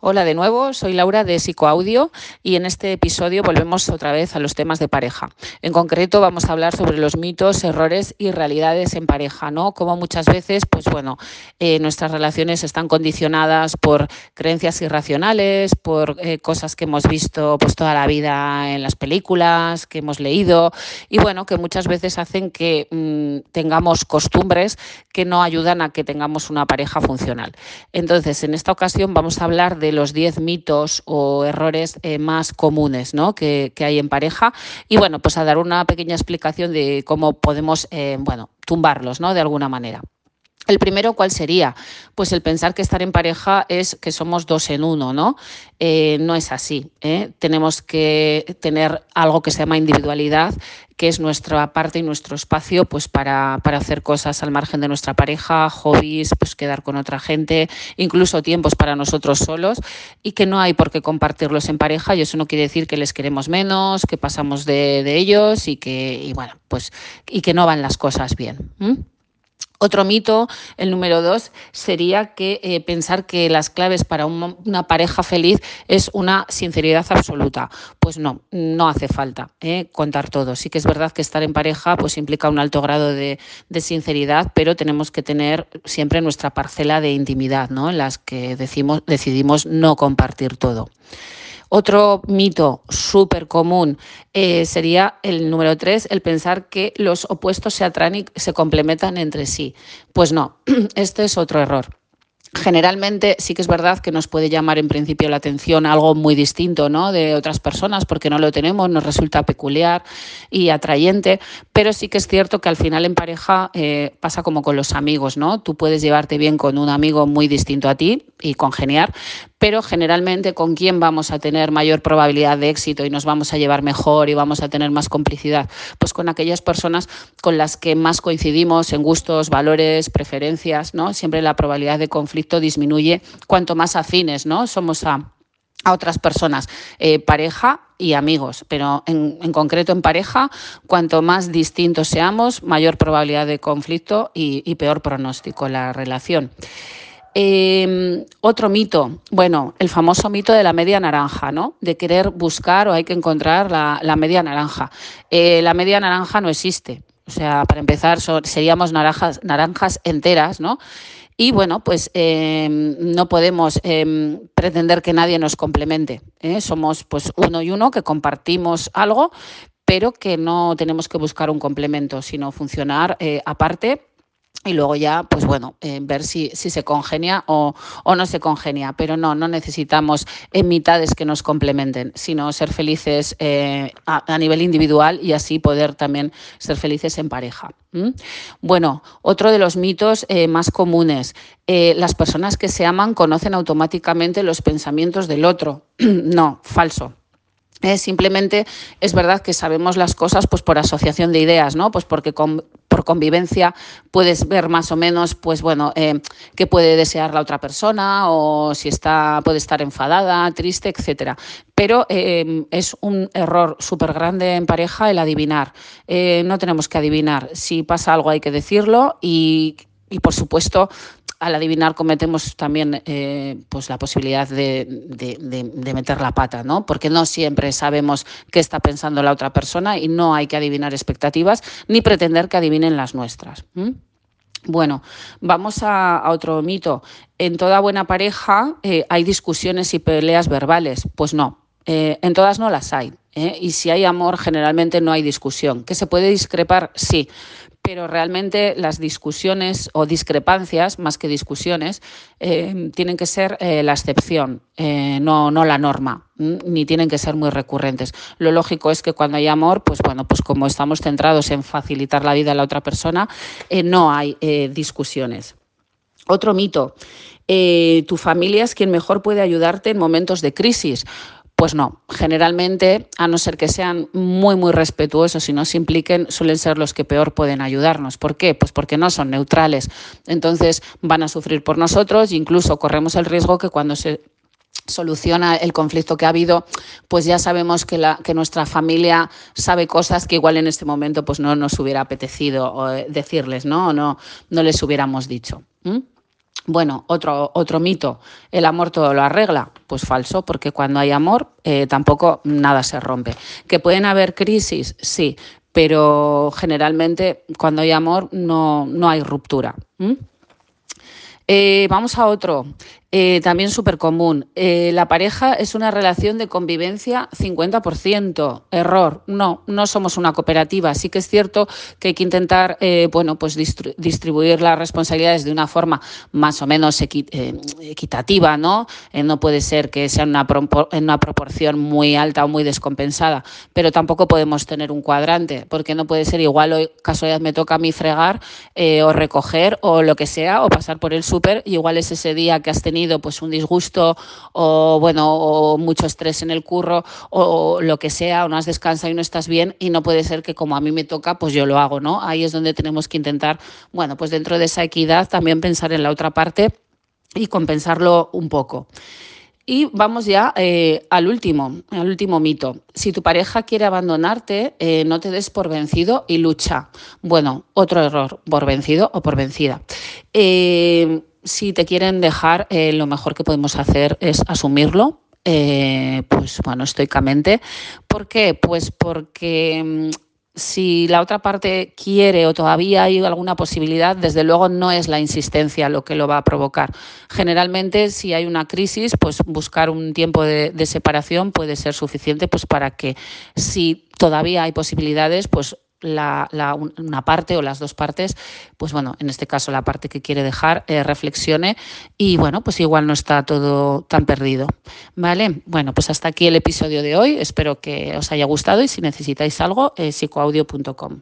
Hola de nuevo, soy Laura de Psicoaudio y en este episodio volvemos otra vez a los temas de pareja. En concreto vamos a hablar sobre los mitos, errores y realidades en pareja, ¿no? Como muchas veces, pues bueno, eh, nuestras relaciones están condicionadas por creencias irracionales, por eh, cosas que hemos visto pues toda la vida en las películas, que hemos leído y bueno, que muchas veces hacen que mm, tengamos costumbres que no ayudan a que tengamos una pareja funcional. Entonces, en esta ocasión vamos a hablar de los 10 mitos o errores eh, más comunes ¿no? que, hay en pareja y bueno, pues a dar una pequeña explicación de cómo podemos, eh, bueno, tumbarlos, ¿no? De alguna manera. El primero, ¿cuál sería? Pues el pensar que estar en pareja es que somos dos en uno, ¿no? Eh, no es así. ¿eh? Tenemos que tener algo que se llama individualidad, que es nuestra parte y nuestro espacio pues para, para, hacer cosas al margen de nuestra pareja, hobbies, pues quedar con otra gente, incluso tiempos para nosotros solos, y que no hay por qué compartirlos en pareja, y eso no quiere decir que les queremos menos, que pasamos de, de ellos y que, y bueno, pues, y que no van las cosas bien. Otro mito, el número dos, sería que eh, pensar que las claves para una pareja feliz es una sinceridad absoluta. Pues no, no hace falta eh, contar todo. Sí que es verdad que estar en pareja pues implica un alto grado de, de, sinceridad, pero tenemos que tener siempre nuestra parcela de intimidad, ¿no? En las que decimos, decidimos no compartir todo. Otro mito súper común eh, sería el número tres, el pensar que los opuestos se atraen y se complementan entre sí. Pues no, este es otro error. Generalmente sí que es verdad que nos puede llamar en principio la atención algo muy distinto ¿no? de otras personas porque no lo tenemos, nos resulta peculiar y atrayente, pero sí que es cierto que al final en pareja eh, pasa como con los amigos, ¿no? Tú puedes llevarte bien con un amigo muy distinto a ti y congeniar, pero generalmente con quién vamos a tener mayor probabilidad de éxito y nos vamos a llevar mejor y vamos a tener más complicidad, pues con aquellas personas con las que más coincidimos en gustos, valores, preferencias, ¿no? Siempre la probabilidad de conflicto disminuye cuanto más afines, ¿no? Somos a a otras personas, eh, pareja y amigos, pero en, concreto en pareja, cuanto más distintos seamos, mayor probabilidad de conflicto y, peor pronóstico en la relación. Eh, otro mito, bueno, el famoso mito de la media naranja, ¿no? De querer buscar o hay que encontrar la, la media naranja. Eh, la media naranja no existe. O sea, para empezar, seríamos naranjas, naranjas enteras, ¿no? Y bueno, pues eh, no podemos eh, pretender que nadie nos complemente. ¿eh? Somos pues uno y uno que compartimos algo, pero que no tenemos que buscar un complemento, sino funcionar aparte y luego ya, pues bueno, eh, ver si, si se congenia o, o, no se congenia. Pero no, no necesitamos en mitades que nos complementen, sino ser felices eh, a, nivel individual y así poder también ser felices en pareja. Bueno, otro de los mitos eh, más comunes, eh, las personas que se aman conocen automáticamente los pensamientos del otro. no, falso. Eh, simplemente es verdad que sabemos las cosas pues por asociación de ideas, ¿no? Pues porque por convivencia puedes ver más o menos, pues bueno, eh, qué puede desear la otra persona o si está, puede estar enfadada, triste, etcétera. Pero eh, es un error súper grande en pareja el adivinar. Eh, no tenemos que adivinar. Si pasa algo hay que decirlo y, y por supuesto al adivinar cometemos también eh, pues la posibilidad de, de, de, meter la pata, ¿no? Porque no siempre sabemos qué está pensando la otra persona y no hay que adivinar expectativas ni pretender que adivinen las nuestras. Bueno, vamos a, a, otro mito. En toda buena pareja eh, hay discusiones y peleas verbales. Pues no, eh, en todas no las hay. ¿eh? Y si hay amor, generalmente no hay discusión. ¿Que se puede discrepar? Sí, pero realmente las discusiones o discrepancias, más que discusiones, eh, tienen que ser la excepción, no, no la norma, ni tienen que ser muy recurrentes. Lo lógico es que cuando hay amor, pues bueno, pues como estamos centrados en facilitar la vida a la otra persona, no hay discusiones. Otro mito, tu familia es quien mejor puede ayudarte en momentos de crisis. Pues no, generalmente, a no ser que sean muy, muy respetuosos y no se impliquen, suelen ser los que peor pueden ayudarnos. ¿Por qué? Pues porque no son neutrales. Entonces van a sufrir por nosotros e incluso corremos el riesgo que cuando se soluciona el conflicto que ha habido, pues ya sabemos que, la, que nuestra familia sabe cosas que igual en este momento pues no nos hubiera apetecido decirles, ¿no? O no, no les hubiéramos dicho. Bueno, otro, otro mito, el amor todo lo arregla. Pues falso, porque cuando hay amor eh, tampoco nada se rompe. ¿Que pueden haber crisis? Sí, pero generalmente cuando hay amor no, no hay ruptura. Eh, vamos a otro. Eh, también súper común. Eh, la pareja es una relación de convivencia 50%. Error. No, no somos una cooperativa. Sí que es cierto que hay que intentar, eh, bueno, pues distribuir las responsabilidades de una forma más o menos equitativa, ¿no? no puede ser que sea una en una proporción muy alta o muy descompensada, pero tampoco podemos tener un cuadrante, porque no puede ser igual hoy casualidad me toca a mí fregar o recoger o lo que sea, o pasar por el súper, igual es ese día que has tenido pues un disgusto o bueno o mucho estrés en el curro o lo que sea o no has descansado y no estás bien y no puede ser que como a mí me toca pues yo lo hago no ahí es donde tenemos que intentar bueno pues dentro de esa equidad también pensar en la otra parte y compensarlo un poco. Y vamos ya eh, al último, al último mito. Si tu pareja quiere abandonarte, eh, no te des por vencido y lucha. Bueno, otro error, por vencido o por vencida. Eh, si te quieren dejar, eh, lo mejor que podemos hacer es asumirlo, eh, pues bueno, estoicamente. ¿Por qué? Pues porque mm, si la otra parte quiere o todavía hay alguna posibilidad, desde luego no es la insistencia lo que lo va a provocar. Generalmente, si hay una crisis, pues buscar un tiempo de, de separación puede ser suficiente pues para que si todavía hay posibilidades, pues la, la, una parte o las dos partes, pues bueno, en este caso la parte que quiere dejar, eh, reflexione y bueno, pues igual no está todo tan perdido. ¿Vale? Bueno, pues hasta aquí el episodio de hoy. Espero que os haya gustado y si necesitáis algo, eh, psicoaudio.com.